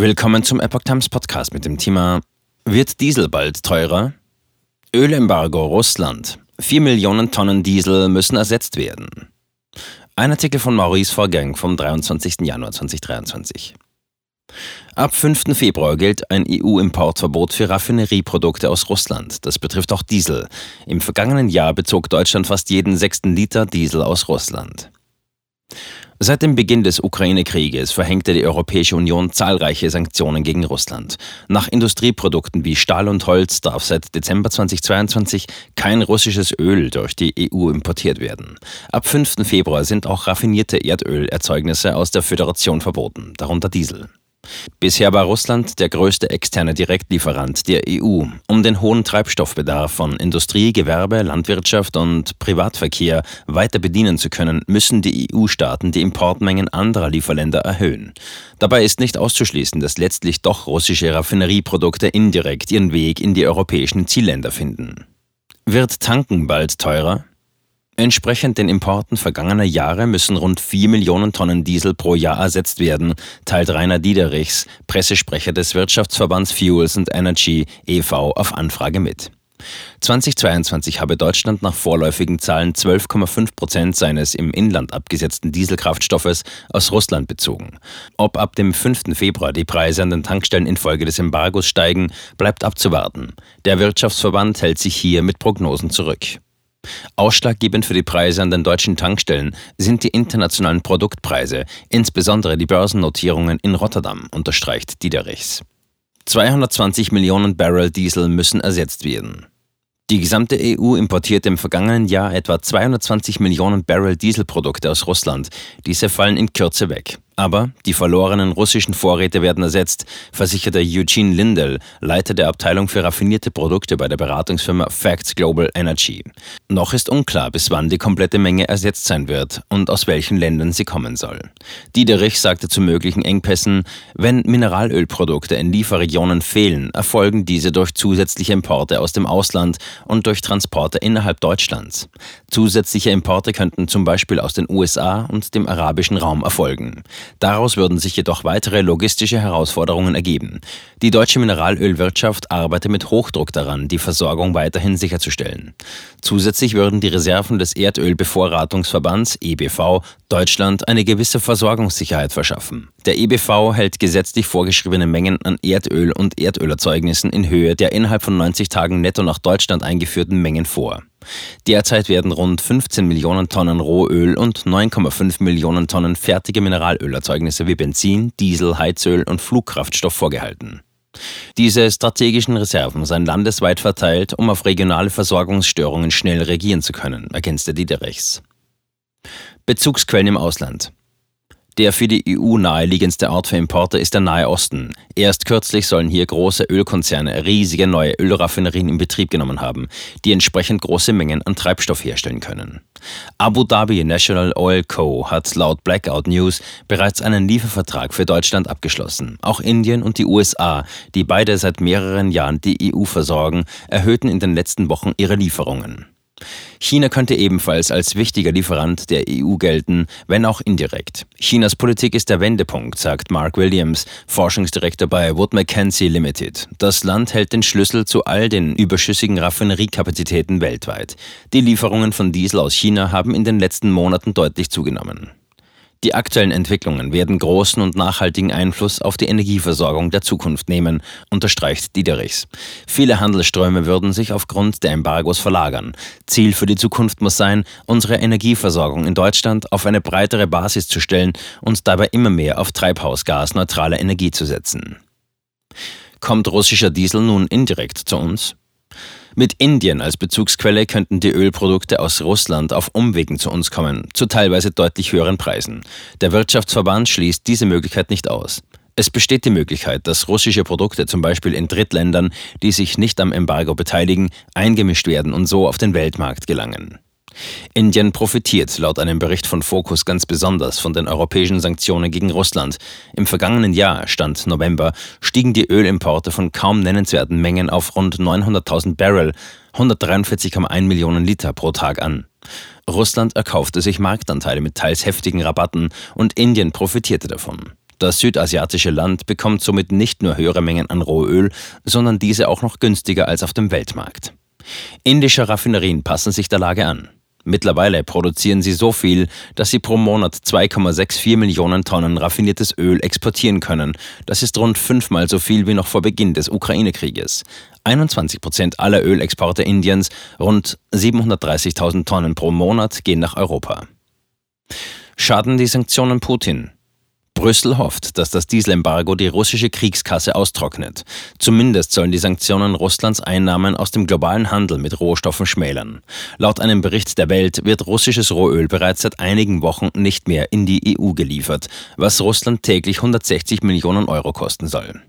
Willkommen zum Epoch Times Podcast mit dem Thema Wird Diesel bald teurer? Ölembargo Russland. 4 Millionen Tonnen Diesel müssen ersetzt werden. Ein Artikel von Maurice Vorgang vom 23. Januar 2023. Ab 5. Februar gilt ein EU-Importverbot für Raffinerieprodukte aus Russland. Das betrifft auch Diesel. Im vergangenen Jahr bezog Deutschland fast jeden sechsten Liter Diesel aus Russland. Seit dem Beginn des Ukraine-Krieges verhängte die Europäische Union zahlreiche Sanktionen gegen Russland. Nach Industrieprodukten wie Stahl und Holz darf seit Dezember 2022 kein russisches Öl durch die EU importiert werden. Ab 5. Februar sind auch raffinierte Erdölerzeugnisse aus der Föderation verboten, darunter Diesel. Bisher war Russland der größte externe Direktlieferant der EU. Um den hohen Treibstoffbedarf von Industrie, Gewerbe, Landwirtschaft und Privatverkehr weiter bedienen zu können, müssen die EU-Staaten die Importmengen anderer Lieferländer erhöhen. Dabei ist nicht auszuschließen, dass letztlich doch russische Raffinerieprodukte indirekt ihren Weg in die europäischen Zielländer finden. Wird Tanken bald teurer? Entsprechend den Importen vergangener Jahre müssen rund 4 Millionen Tonnen Diesel pro Jahr ersetzt werden, teilt Rainer Diederichs, Pressesprecher des Wirtschaftsverbands Fuels and Energy e.V. auf Anfrage mit. 2022 habe Deutschland nach vorläufigen Zahlen 12,5 Prozent seines im Inland abgesetzten Dieselkraftstoffes aus Russland bezogen. Ob ab dem 5. Februar die Preise an den Tankstellen infolge des Embargos steigen, bleibt abzuwarten. Der Wirtschaftsverband hält sich hier mit Prognosen zurück. Ausschlaggebend für die Preise an den deutschen Tankstellen sind die internationalen Produktpreise, insbesondere die Börsennotierungen in Rotterdam, unterstreicht Diederichs. 220 Millionen Barrel Diesel müssen ersetzt werden. Die gesamte EU importiert im vergangenen Jahr etwa 220 Millionen Barrel Dieselprodukte aus Russland. Diese fallen in Kürze weg. Aber die verlorenen russischen Vorräte werden ersetzt, versicherte Eugene Lindell, Leiter der Abteilung für raffinierte Produkte bei der Beratungsfirma Facts Global Energy. Noch ist unklar, bis wann die komplette Menge ersetzt sein wird und aus welchen Ländern sie kommen soll. Diederich sagte zu möglichen Engpässen, wenn Mineralölprodukte in Lieferregionen fehlen, erfolgen diese durch zusätzliche Importe aus dem Ausland und durch Transporte innerhalb Deutschlands. Zusätzliche Importe könnten zum Beispiel aus den USA und dem arabischen Raum erfolgen. Daraus würden sich jedoch weitere logistische Herausforderungen ergeben. Die deutsche Mineralölwirtschaft arbeitet mit Hochdruck daran, die Versorgung weiterhin sicherzustellen. Zusätzlich würden die Reserven des Erdölbevorratungsverbands EBV Deutschland eine gewisse Versorgungssicherheit verschaffen. Der EBV hält gesetzlich vorgeschriebene Mengen an Erdöl und Erdölerzeugnissen in Höhe der innerhalb von 90 Tagen netto nach Deutschland eingeführten Mengen vor. Derzeit werden rund 15 Millionen Tonnen Rohöl und 9,5 Millionen Tonnen fertige Mineralölerzeugnisse wie Benzin, Diesel, Heizöl und Flugkraftstoff vorgehalten. Diese strategischen Reserven seien landesweit verteilt, um auf regionale Versorgungsstörungen schnell reagieren zu können, ergänzte Diederichs. Bezugsquellen im Ausland. Der für die EU naheliegendste Ort für Importe ist der Nahe Osten. Erst kürzlich sollen hier große Ölkonzerne riesige neue Ölraffinerien in Betrieb genommen haben, die entsprechend große Mengen an Treibstoff herstellen können. Abu Dhabi National Oil Co. hat laut Blackout News bereits einen Liefervertrag für Deutschland abgeschlossen. Auch Indien und die USA, die beide seit mehreren Jahren die EU versorgen, erhöhten in den letzten Wochen ihre Lieferungen. China könnte ebenfalls als wichtiger Lieferant der EU gelten, wenn auch indirekt. Chinas Politik ist der Wendepunkt, sagt Mark Williams, Forschungsdirektor bei Wood Mackenzie Limited. Das Land hält den Schlüssel zu all den überschüssigen Raffineriekapazitäten weltweit. Die Lieferungen von Diesel aus China haben in den letzten Monaten deutlich zugenommen. Die aktuellen Entwicklungen werden großen und nachhaltigen Einfluss auf die Energieversorgung der Zukunft nehmen, unterstreicht Diederichs. Viele Handelsströme würden sich aufgrund der Embargos verlagern. Ziel für die Zukunft muss sein, unsere Energieversorgung in Deutschland auf eine breitere Basis zu stellen und dabei immer mehr auf treibhausgasneutrale Energie zu setzen. Kommt russischer Diesel nun indirekt zu uns? Mit Indien als Bezugsquelle könnten die Ölprodukte aus Russland auf Umwegen zu uns kommen, zu teilweise deutlich höheren Preisen. Der Wirtschaftsverband schließt diese Möglichkeit nicht aus. Es besteht die Möglichkeit, dass russische Produkte zum Beispiel in Drittländern, die sich nicht am Embargo beteiligen, eingemischt werden und so auf den Weltmarkt gelangen. Indien profitiert laut einem Bericht von Focus ganz besonders von den europäischen Sanktionen gegen Russland. Im vergangenen Jahr, Stand November, stiegen die Ölimporte von kaum nennenswerten Mengen auf rund 900.000 Barrel, 143,1 Millionen Liter pro Tag an. Russland erkaufte sich Marktanteile mit teils heftigen Rabatten und Indien profitierte davon. Das südasiatische Land bekommt somit nicht nur höhere Mengen an Rohöl, sondern diese auch noch günstiger als auf dem Weltmarkt. Indische Raffinerien passen sich der Lage an. Mittlerweile produzieren sie so viel, dass sie pro Monat 2,64 Millionen Tonnen raffiniertes Öl exportieren können. Das ist rund fünfmal so viel wie noch vor Beginn des Ukraine-Krieges. 21 Prozent aller Ölexporte Indiens, rund 730.000 Tonnen pro Monat, gehen nach Europa. Schaden die Sanktionen Putin? Brüssel hofft, dass das Dieselembargo die russische Kriegskasse austrocknet. Zumindest sollen die Sanktionen Russlands Einnahmen aus dem globalen Handel mit Rohstoffen schmälern. Laut einem Bericht der Welt wird russisches Rohöl bereits seit einigen Wochen nicht mehr in die EU geliefert, was Russland täglich 160 Millionen Euro kosten soll.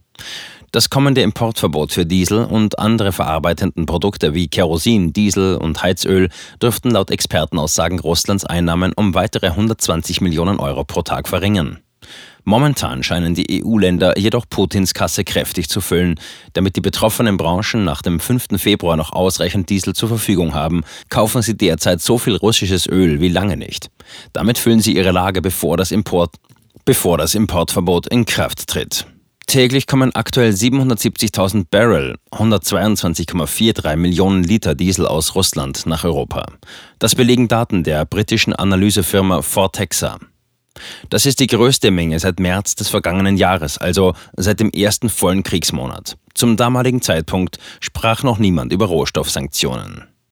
Das kommende Importverbot für Diesel und andere verarbeitenden Produkte wie Kerosin, Diesel und Heizöl dürften laut Expertenaussagen Russlands Einnahmen um weitere 120 Millionen Euro pro Tag verringern. Momentan scheinen die EU-Länder jedoch Putins Kasse kräftig zu füllen. Damit die betroffenen Branchen nach dem 5. Februar noch ausreichend Diesel zur Verfügung haben, kaufen sie derzeit so viel russisches Öl wie lange nicht. Damit füllen sie ihre Lage, bevor das, Import, bevor das Importverbot in Kraft tritt. Täglich kommen aktuell 770.000 Barrel, 122,43 Millionen Liter Diesel aus Russland nach Europa. Das belegen Daten der britischen Analysefirma Fortexa. Das ist die größte Menge seit März des vergangenen Jahres, also seit dem ersten vollen Kriegsmonat. Zum damaligen Zeitpunkt sprach noch niemand über Rohstoffsanktionen.